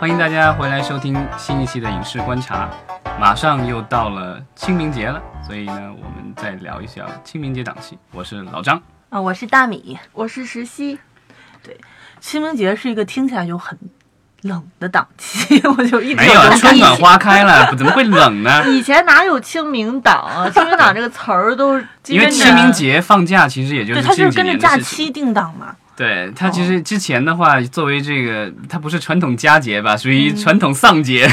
欢迎大家回来收听新一期的影视观察。马上又到了清明节了，所以呢，我们再聊一下清明节档期。我是老张，啊，我是大米。我是石溪。对清明节是一个听起来就很冷的档期，我就一直没有啊，春暖花开了，怎么会冷呢？以前哪有清明档啊？清明档这个词儿都是因为清明节放假其实也就对，是它就是跟着假。期定档嘛。对它其实之前的话，作为这个它不是传统佳节吧，属于传统丧节，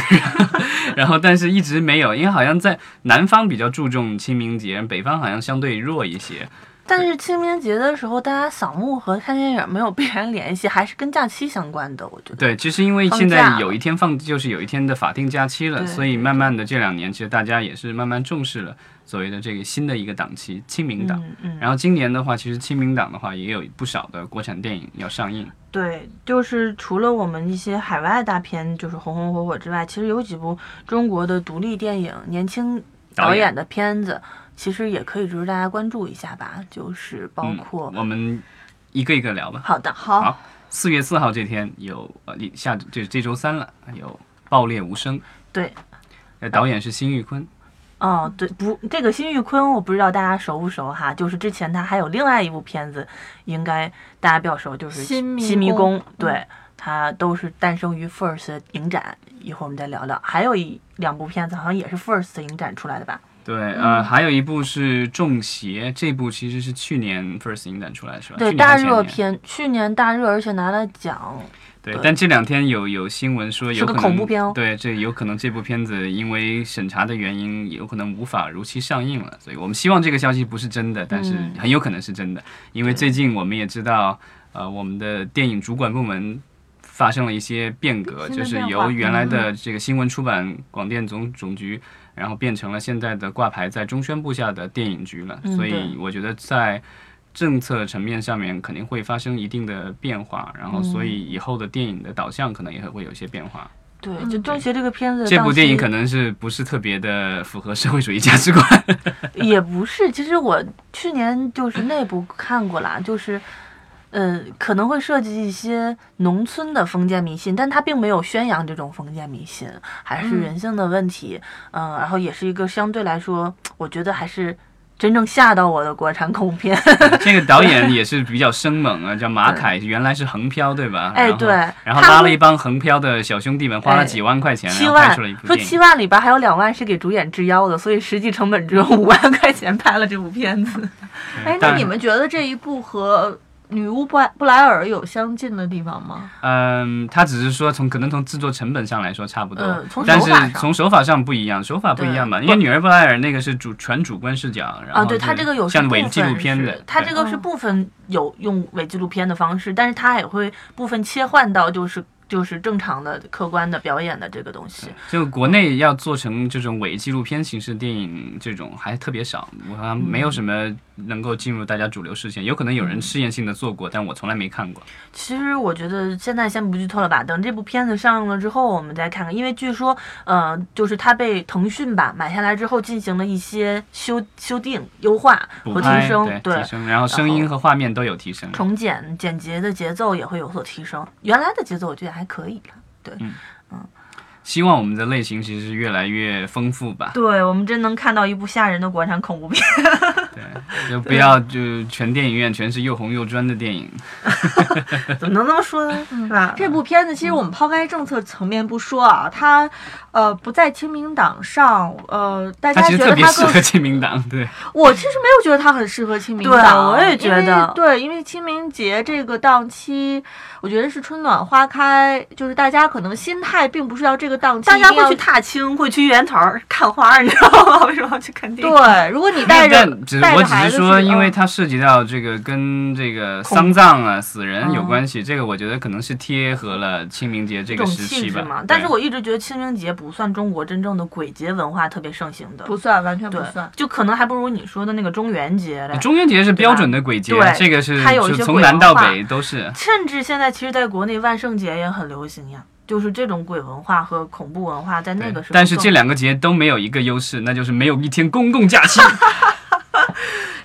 然后但是一直没有，因为好像在南方比较注重清明节，北方好像相对弱一些。但是清明节的时候，大家扫墓和看电影没有必然联系，还是跟假期相关的。我觉得。对，其实因为现在有一天放，就是有一天的法定假期了，所以慢慢的这两年，其实大家也是慢慢重视了所谓的这个新的一个档期——清明档。嗯嗯，然后今年的话，其实清明档的话，也有不少的国产电影要上映。对，就是除了我们一些海外大片，就是红红火火之外，其实有几部中国的独立电影、年轻导演的片子，其实也可以值得大家关注一下吧。就是包括、嗯、我们一个一个聊吧。好的，好好四月四号这天有呃，下下这这周三了，有《爆裂无声》。对，呃，导演是辛玉坤。哦，对，不，这个辛玉坤我不知道大家熟不熟哈，就是之前他还有另外一部片子，应该大家比较熟，就是新迷新迷宫宫，对，他都是诞生于 First 影展，一会儿我们再聊聊。还有一两部片子好像也是 First 影展出来的吧？对，呃，还有一部是《中邪》，这部其实是去年 First 影展出来是吧？对，大。热片，去年大热，而且拿了奖。对，但这两天有有新闻说有是个恐怖片哦对，这有可能这部片子因为审查的原因，有可能无法如期上映了。所以我们希望这个消息不是真的，但是嗯很有可能是真的，因为最近我们也知道，呃，我们的电影主管部门。发生了一些变革，就是由原来的这个新闻出版广电总总局，然后变成了现在的挂牌在中宣部下的电影局了。嗯所以我觉得在政策层面上面肯定会发生一定的变化，然后所以以后的电影的导向可能也会有一些变化。对，嗯就《中学》这个片子，这部电影可能能是不是特别的符合社会主义价值观？也不是。其实我去年就是内部看过啦，就是。呃，可能会涉及一些农村的封建迷信，但它并没有宣扬这种封建迷信，还是嗯人性的问题。嗯、然后也是一个相对来说，我觉得还是真正吓到我的国产恐怖片。这个导演也是比较生猛啊，叫马凯，原来是横漂对吧？然后哎对然后拉了一帮横漂的小兄弟们，花了哎几万块钱，七万拍出了一部说。七万里边还有两万是给主演制腰的，所以实际成本只有五万块钱拍了这部片子。哎，那你们觉得这一部和女巫布莱布莱尔有相近的地方吗？嗯，他只是说从可能从制作成本上来说差不多，嗯但是从手法上不一样，手法不一样嘛？因为女儿布莱尔那个是主全主观视角，然后啊，对，是它这个有像伪纪录片的是，它这个是嗯部分有用伪纪录片的方式，但是他也会部分切换到就是就是正常的客观的表演的这个东西。就国内要做成这种伪纪录片形式电影，这种还特别少，我好像没有什么能够进入大家主流视线。有可能有人试验性的做过，但我从来没看过。其实我觉得现在先不剧透了吧，等这部片子上映了之后，我们再看看。因为据说，呃，就是它被腾讯吧买下来之后，进行了一些修修订、优化和提升，对提升，然后声音和画面都有提升。重剪剪辑的节奏也会有所提升。原来的节奏我觉得还可以了。对，希望我们的类型其实是越来越丰富吧。对我们真能看到一部吓人的国产恐怖片。对，就不要就全电影院全是又红又专的电影。怎么能这么说呢？是吧？这部片子其实我们抛开政策层面不说啊，它呃不在清明档上，呃，大它其实家觉得他更特别适合清明档，对。我其实没有觉得他很适合清明对档，我也觉得对，因为清明节这个档期，我觉得是春暖花开，就是大家可能心态并不是要这个档期，大家会去踏青，会去园头看花，你知道吗？为什么要去看电影？对，如果你带着带我只着孩子是说，因为嗯它涉及到这个跟这个丧葬啊、死人有关系，这个我觉得可能是贴合了清明节这个时期吧。但是我一直觉得清明节不算中国真正的鬼节文化特别盛行的，不算，完全不算，。就可能还不如你说的那个中元节嘞。中元节是标准的鬼节对，这个是它有一些从南到鬼文化北都是。甚至现在其实在国内万圣节也很流行呀，就是这种鬼文化和恐怖文化在那个时候。但是这两个节都没有一个优势，那就是没有一天公共假期。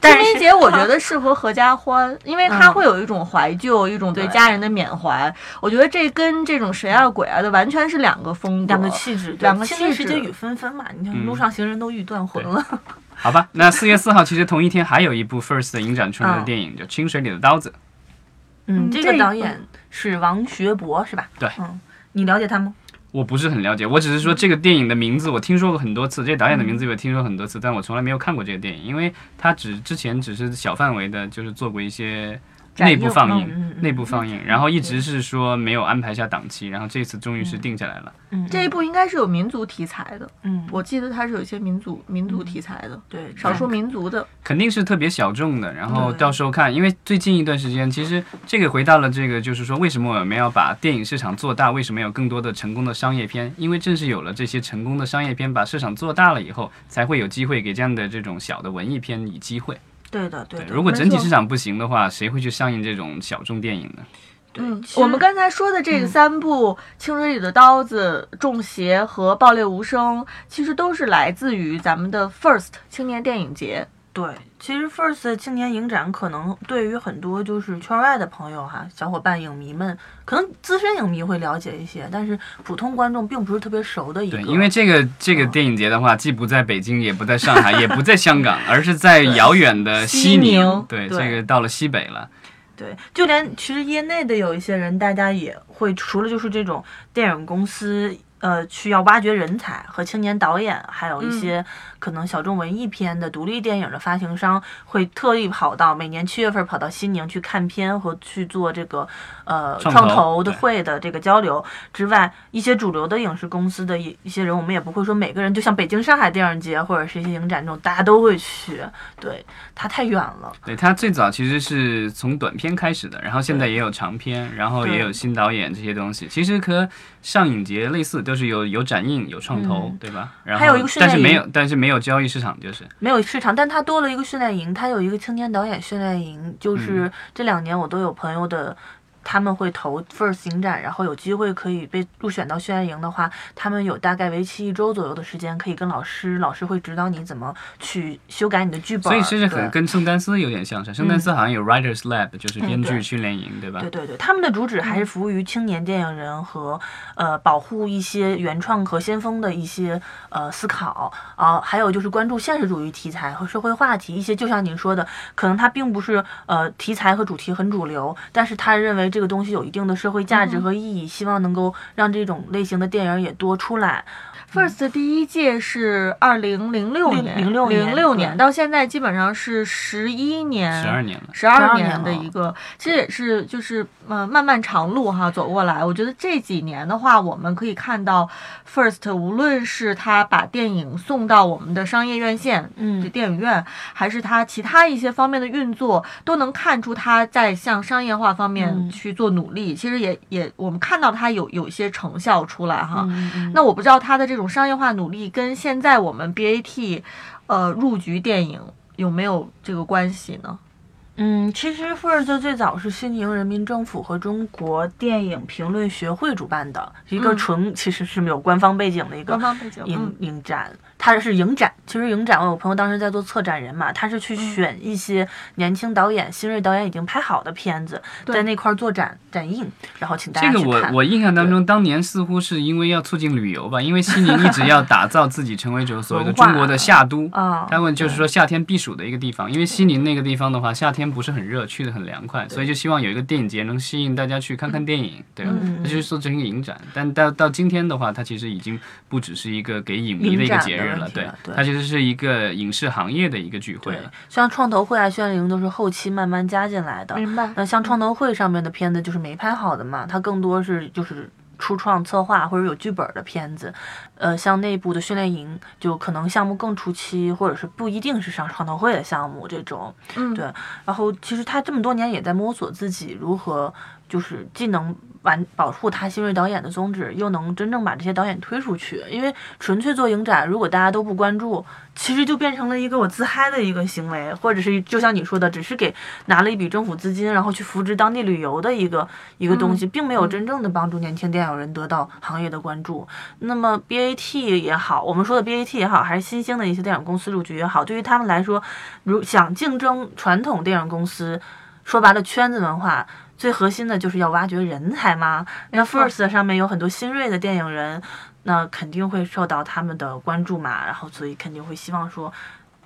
但是清明节我觉得适合合家欢，因为它嗯会有一种怀旧，一种对对家人的缅怀。我觉得这跟这种神啊鬼啊的完全是两个风格，两个气质，两个清明气质时节雨纷纷嘛，你看嗯路上行人都欲断魂了。好吧，那四月四号其实同一天还有一部 First 影展出来的电影，叫《清水里的刀子》。嗯，嗯这个导演是王学博是吧？对嗯，你了解他吗？我不是很了解，我只是说这个电影的名字我听说过很多次，这导演的名字我听说很多次，但我从来没有看过这个电影，因为他只之前只是小范围的，就是做过一些内部放映，内部放映，然后一直是说没有安排下档期，然后这次终于是定下来了。嗯，这一部应该是有民族题材的，嗯，我记得它是有一些民族民族题材的，对少数民族的。肯定是特别小众的，然后到时候看，因为最近一段时间，其实这个回到了这个，就是说为什么我们要把电影市场做大？为什么有更多的成功的商业片？因为正是有了这些成功的商业片，把市场做大了以后，才会有机会给这样的这种小的文艺片以机会。对的对的。如果整体市场不行的话，谁会去上映这种小众电影呢？嗯其，实我们刚才说的这三部《清水里的刀子》《中邪》和《爆裂无声》，其实都是来自于咱们的 First 青年电影节。对，其实 First 青年影展可能对于很多就是圈外的朋友哈，小伙伴、影迷们，可能资深影迷会了解一些，但是普通观众并不是特别熟的一个。对，因为这个这个电影节的话，既不在北京，也不在上海，也不在香港，而是在遥远的西西宁宁。对，对这个到了西北了。对，就连其实业内的有一些人，大家也会除了就是这种电影公司。呃，去要挖掘人才和青年导演，还有一些可能小众文艺片的独立电影的发行商，会特意跑到每年七月份跑到西宁去看片和去做这个呃创投的会的这个交流。之外，一些主流的影视公司的一一些人，我们也不会说每个人就像北京、上海电影节或者是一些影展这种，大家都会去，对，它太远了。对他最早其实是从短片开始的，然后现在也有长片，然后也有新导演这些东西，其实和上影节类似，都是有有展映、有创投，嗯对吧？然后还有一个训练营但是没有，但是没有交易市场，就是没有市场，但它多了一个训练营，它有一个青年导演训练营，就是这两年我都有朋友的。他们会投 First 影展，然后有机会可以被入选到训练营的话，他们有大概为期一周左右的时间，可以跟老师，老师会指导你怎么去修改你的剧本。所以其实很对。跟圣丹斯有点像是，圣丹斯好像有 Writers Lab，就是编剧训练营，对吧？对对对，他们的主旨还是服务于青年电影人和呃保护一些原创和先锋的一些呃思考。啊、还有就是关注现实主义题材和社会话题，一些就像您说的，可能它并不是呃题材和主题很主流，但是他认为这个东西有一定的社会价值和意义，希望能够让这种类型的电影也多出来。First 第一届是二零零六年，06年零六年到现在基本上是十一年，十二年。十二12年的一个，其实也是就是呃漫漫长路哈走过来。我觉得这几年的话，我们可以看到，First 无论是他把电影送到我们的商业院线，嗯就电影院，还是他其他一些方面的运作，都能看出他在向商业化方面嗯去做努力。其实也也我们看到它有有一些成效出来哈。那我不知道它的这种商业化努力跟现在我们 BAT，呃入局电影有没有这个关系呢？嗯，其实 First 最早是西宁人民政府和中国电影评论学会主办的，一个嗯纯其实是没有官方背景的一个官方背景，影嗯影展，它是影展。其实影展，我有朋友当时在做策展人嘛，他是去嗯。选一些年轻导演、新锐导演已经拍好的片子，在那块儿做展展映，然后请大这个家去看。我我印象当中，当年似乎是因为要促进旅游吧，因为西宁一直要打造自己成为这种所谓的中国的夏都。啊，他们就是说夏天避暑的一个地方，因为西宁那个地方的话，夏天不是很热，去的很凉快，所以就希望有一个电影节能吸引大家去看看电影，对吧？嗯。那就是做成一个影展。但到到今天的话，它其实已经不只是一个给影迷的一个节日了，对。它其实是一个影视行业的一个聚会了。，像创投会啊、训练营都是后期慢慢加进来的。明白。那像创投会上面的片子就是没拍好的嘛，它更多是就是初创策划或者有剧本的片子。呃，像内部的训练营，就可能项目更初期，或者是不一定是上创投会的项目这种。嗯，对然后其实他这么多年也在摸索自己如何就是既能完保护他新锐导演的宗旨，又能真正把这些导演推出去。因为纯粹做影展，如果大家都不关注，其实就变成了一个我自嗨的一个行为，或者是就像你说的，只是给拿了一笔政府资金，然后去扶植当地旅游的一个一个东西，并没有真正的帮助年轻电影人得到行业的关注。那么 BAT 也好，我们说的 BAT 也好，还是新兴的一些电影公司入局也好，对于他们来说，如想竞争传统电影公司，说白了圈子文化。最核心的就是要挖掘人才嘛。那 First 上面有很多新锐的电影人，那肯定会受到他们的关注嘛。然后所以肯定会希望说，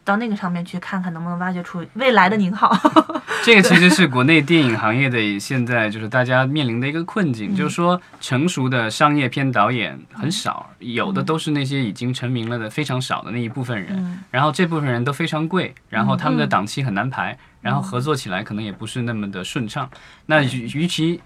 到那个上面去看看能不能挖掘出未来的宁好。这个其实是国内电影行业的现在就是大家面临的一个困境，就是说成熟的商业片导演很少，有的都是那些已经成名了的非常少的那一部分人，然后这部分人都非常贵，然后他们的档期很难排。然后合作起来可能也不是那么的顺畅。那与与其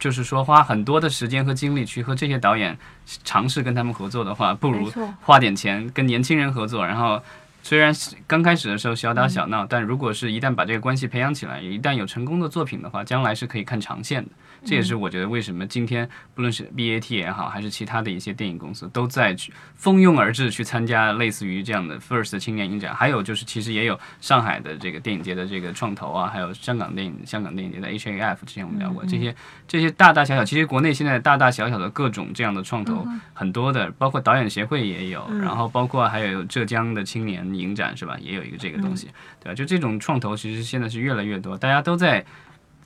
就是说花很多的时间和精力去和这些导演尝试跟他们合作的话，不如花点钱跟年轻人合作。然后虽然刚开始的时候小打小闹，但如果是一旦把这个关系培养起来，一旦有成功的作品的话，将来是可以看长线的。这也是我觉得为什么今天不论是 BAT 也好，还是其他的一些电影公司都在去蜂拥而至去参加类似于这样的 First 青年影展。还有就是其实也有上海的这个电影节的这个创投啊，还有香港电影香港电影节的 HAF，之前我们聊过。这些这些大大小小，其实国内现在大大小小的各种这样的创投很多的，包括导演协会也有，然后包括还有浙江的青年影展是吧，也有一个这个东西，对吧？就这种创投其实现在是越来越多，大家都在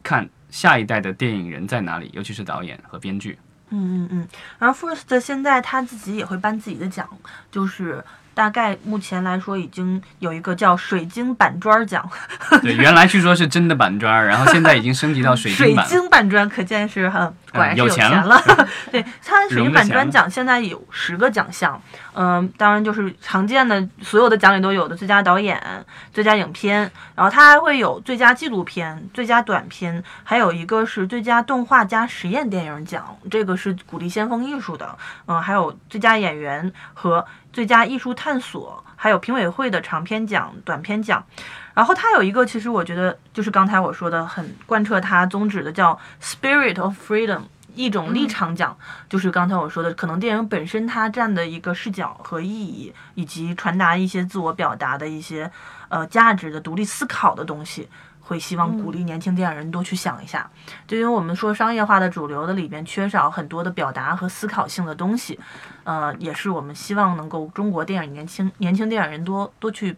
看。下一代的电影人在哪里？尤其是导演和编剧。嗯嗯嗯。然后 First 现在他自己也会颁自己的奖，就是。大概目前来说，已经有一个叫水晶板砖奖。对，原来据说是真的板砖，然后现在已经升级到水晶板。水晶板砖，可见是很果然是有钱了。对，它的水晶板砖奖现在有十个奖项，嗯，当然就是常见的所有的奖里都有的最佳导演、最佳影片，然后它还会有最佳纪录片、最佳短片，还有一个是最佳动画加实验电影奖，这个是鼓励先锋艺术的。嗯，还有最佳演员和。最佳艺术探索，还有评委会的长篇奖、短篇奖，然后它有一个，其实我觉得就是刚才我说的很贯彻它宗旨的，叫 Spirit of Freedom，一种立场奖，就是刚才我说的，可能电影本身它占的一个视角和意义，以及传达一些自我表达的一些呃价值的独立思考的东西。会希望鼓励年轻电影人多去想一下，就因为我们说商业化的主流的里边缺少很多的表达和思考性的东西，呃，也是我们希望能够中国电影年轻年轻电影人多多去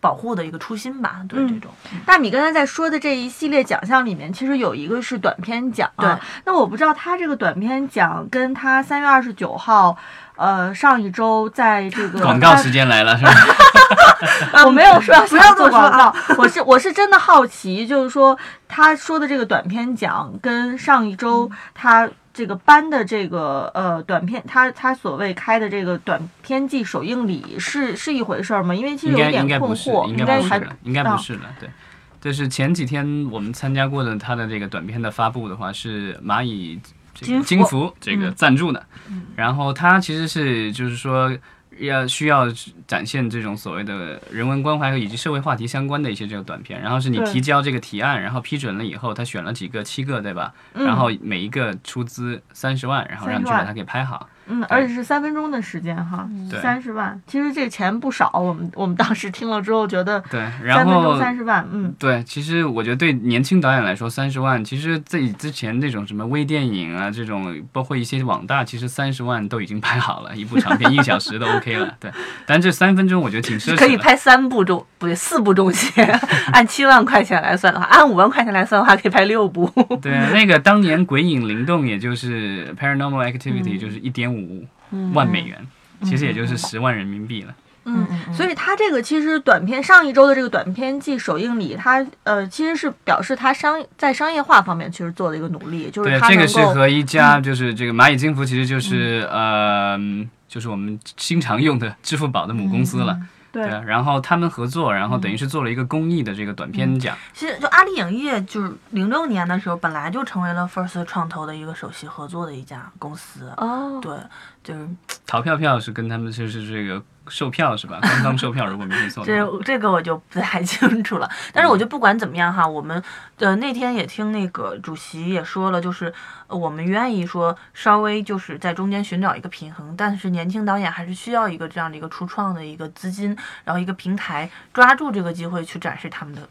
保护的一个初心吧。对这种，大米刚才在说的这一系列奖项里面，其实有一个是短片奖。对，那我不知道他这个短片奖跟他三月二十九号。呃，上一周在这个广告时间来了，是吧？我 没有说不要做广告，我是我是真的好奇，就是说他说的这个短片奖跟上一周他这个颁的这个呃短片，他他所谓开的这个短片季首映礼是是一回事吗？因为其实有点困惑，应该不是，应该不是的，对。就是前几天我们参加过的他的这个短片的发布的话，是蚂蚁。金服这个赞助的，然后它其实是就是说要需要展现这种所谓的人文关怀和以及社会话题相关的一些这个短片，然后是你提交这个提案，然后批准了以后，他选了几个七个对吧？然后每一个出资三十万，然后让你去把它给拍好。嗯，而且是三分钟的时间哈，三十万，其实这钱不少。我们 我们当时听了之后觉得，对，然后三分钟三十万，嗯，对，其实我觉得对年轻导演来说，三十万，其实自己之前那种什么微电影啊，这种包括一些网大，其实三十万都已经拍好了，一部长片一小时都 OK 了，对。但这三分钟我觉得挺奢侈。可以拍三部中不对四部中戏，按七万块钱来算的话，按五万块钱来算的话，可以拍六部。对，那个当年《鬼影灵动》也就是《Paranormal Activity》，就是一点五。五万美元，其实也就是十万人民币了。嗯，所以它这个其实短片上一周的这个短片季首映礼，它呃其实是表示它商在商业化方面其实做了一个努力，就是这个是和一家就是这个蚂蚁金服，其实就是呃就是我们经常用的支付宝的母公司了。对，然后他们合作，然后等于是做了一个公益的这个短片奖。其实就阿里影业，就是零六年的时候，本来就成为了 First 创投的一个首席合作的一家公司。哦，对，就是淘票票是跟他们就是这个售票是吧？刚刚售票，如果没记错。这这个我就不太清楚了。但是我觉得不管怎么样哈，我们呃那天也听那个主席也说了，就是呃我们愿意说稍微就是在中间寻找一个平衡，但是年轻导演还是需要一个这样的一个初创的一个资金，然后一个平台，抓住这个机会去展示他们的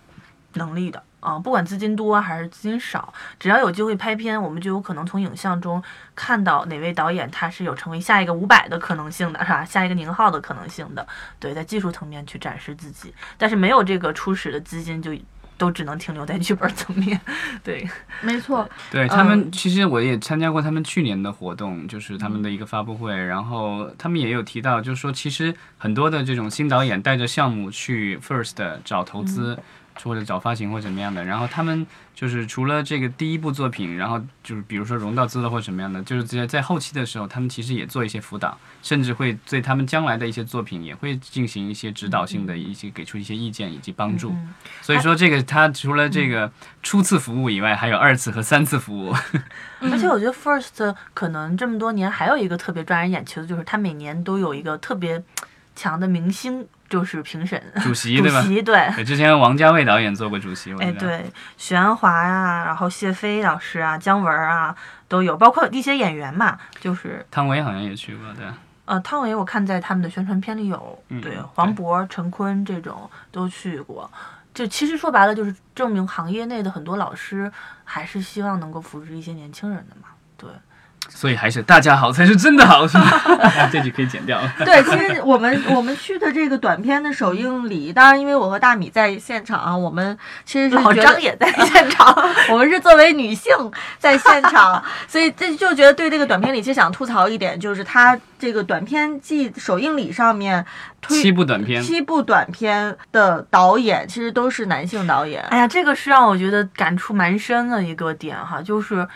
能力的。啊，不管资金多还是资金少，只要有机会拍片，我们就有可能从影像中看到哪位导演他是有成为下一个伍佰的可能性的，是吧？下一个宁浩的可能性的。对，在技术层面去展示自己，但是没有这个初始的资金，就都只能停留在剧本层面。对，没错，对他们，其实我也参加过他们去年的活动，就是他们的一个发布会，然后他们也有提到，就是说其实很多的这种新导演带着项目去 First 找投资。或者找发行或怎么样的，然后他们就是除了这个第一部作品，然后就是比如说融到资了或什么样的，就是在在后期的时候，他们其实也做一些辅导，甚至会对他们将来的一些作品也会进行一些指导性的一些给出一些意见以及帮助。所以说这个他除了这个初次服务以外，还有二次和三次服务。而且我觉得 First 可能这么多年还有一个特别抓人眼球的就是他每年都有一个特别强的明星。就是评审主席对吧？主席 对。之前王家卫导演做过主席，哎对，许鞍华呀，然后谢飞老师啊，姜文啊都有，包括一些演员嘛，就是汤唯好像也去过，对。呃，汤唯我看在他们的宣传片里有，对，黄渤、陈坤这种都去过。就其实说白了，就是证明行业内的很多老师还是希望能够扶持一些年轻人的嘛，对。所以还是大家好才是真的好，是吧？这句可以剪掉。对，其实我们我们去的这个短片的首映礼，当然因为我和大米在现场啊，我们其实是老张也在现场，我们是作为女性在现场，所以这就觉得对这个短片里，其实想吐槽一点，就是他这个短片季首映礼上面七部短片，七部短片的导演其实都是男性导演。哎呀，这个是让我觉得感触蛮深的一个点哈，就是。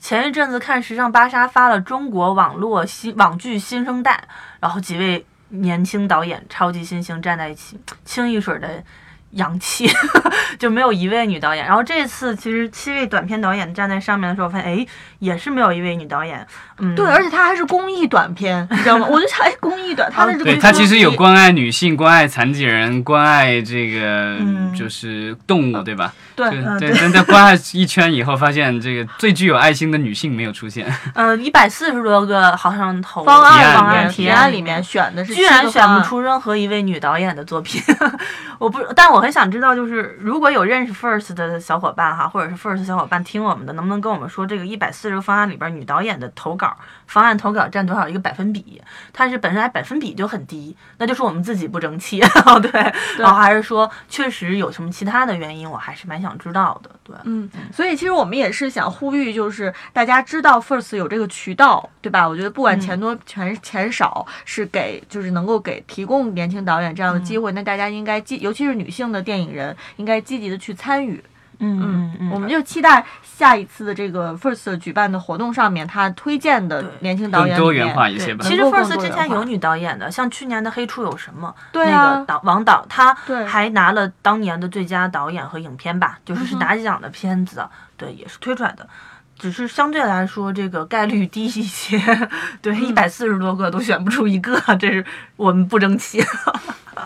前一阵子看时尚芭莎发了中国网络新网剧新生代，然后几位年轻导演、超级新星站在一起，清一水的。洋气 就没有一位女导演，然后这次其实七位短片导演站在上面的时候，发现哎，也是没有一位女导演。嗯，对，而且它还是公益短片，你知道吗？我就想，哎，公益短，它的这个对它其实有关爱女性、关爱残疾人、关爱这个就是动物，对吧？对对，但在关爱一圈以后，发现这个最具有爱心的女性没有出现。呃，一百四十多个好像投方案方案提案里面选的是，居然选不出任何一位女导演的作品。我不，但我很想知道，就是如果有认识 First 的小伙伴哈，或者是 First 小伙伴听我们的，能不能跟我们说这个一百四十个方案里边女导演的投稿方案投稿占多少一个百分比？它是本身还百分比就很低，那就是我们自己不争气，对，然后还是说确实有什么其他的原因？我还是蛮想知道的，对，嗯，所以其实我们也是想呼吁，就是大家知道 First 有这个渠道，对吧？我觉得不管钱多钱钱少，是给就是能够给提供年轻导演这样的机会，那大家应该记。尤其是女性的电影人，应该积极的去参与。嗯嗯嗯，我们就期待下一次的这个 First 举办的活动上面，他推荐的年轻导演多元化一些吧。其实 First 之前有女导演的，像去年的《黑处有什么》，那个导王导，他还拿了当年的最佳导演和影片吧，就是是拿奖的片子，对，也是推出来的。只是相对来说，这个概率低一些。对，一百四十多个都选不出一个，这是我们不争气。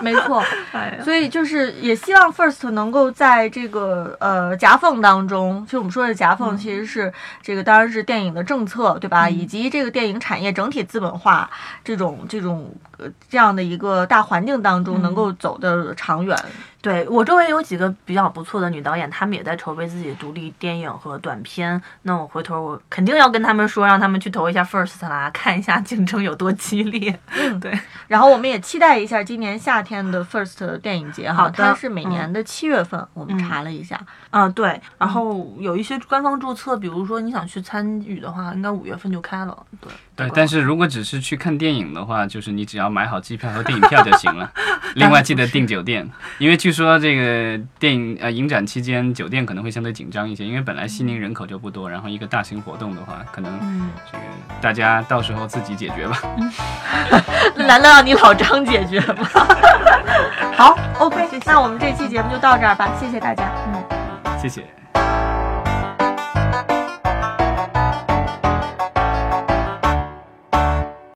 没错，所以就是也希望 First 能够在这个呃夹缝当中，其实我们说的夹缝其实是这个当然是电影的政策，对吧？以及这个电影产业整体资本化这种这种呃这样的一个大环境当中，能够走得长远。对我周围有几个比较不错的女导演，她们也在筹备自己的独立电影和短片。那我回头我肯定要跟他们说，让他们去投一下 First 啦，看一下竞争有多激烈。嗯，对。然后我们也期待一下今年夏天的 First 电影节哈，它是每年的七月份。我们查了一下，嗯，对。然后有一些官方注册，比如说你想去参与的话，应该五月份就开了。对。对，但是如果只是去看电影的话，就是你只要买好机票和电影票就行了。另外记得订酒店，因为据说这个电影呃影展期间酒店可能会相对紧张一些，因为本来西宁人口就不多，然后一个大型活动的话，可能这个大家到时候自己解决吧。难道让你老张解决吗？好，OK，那我们这期节目就到这儿吧，谢谢大家，嗯，谢谢。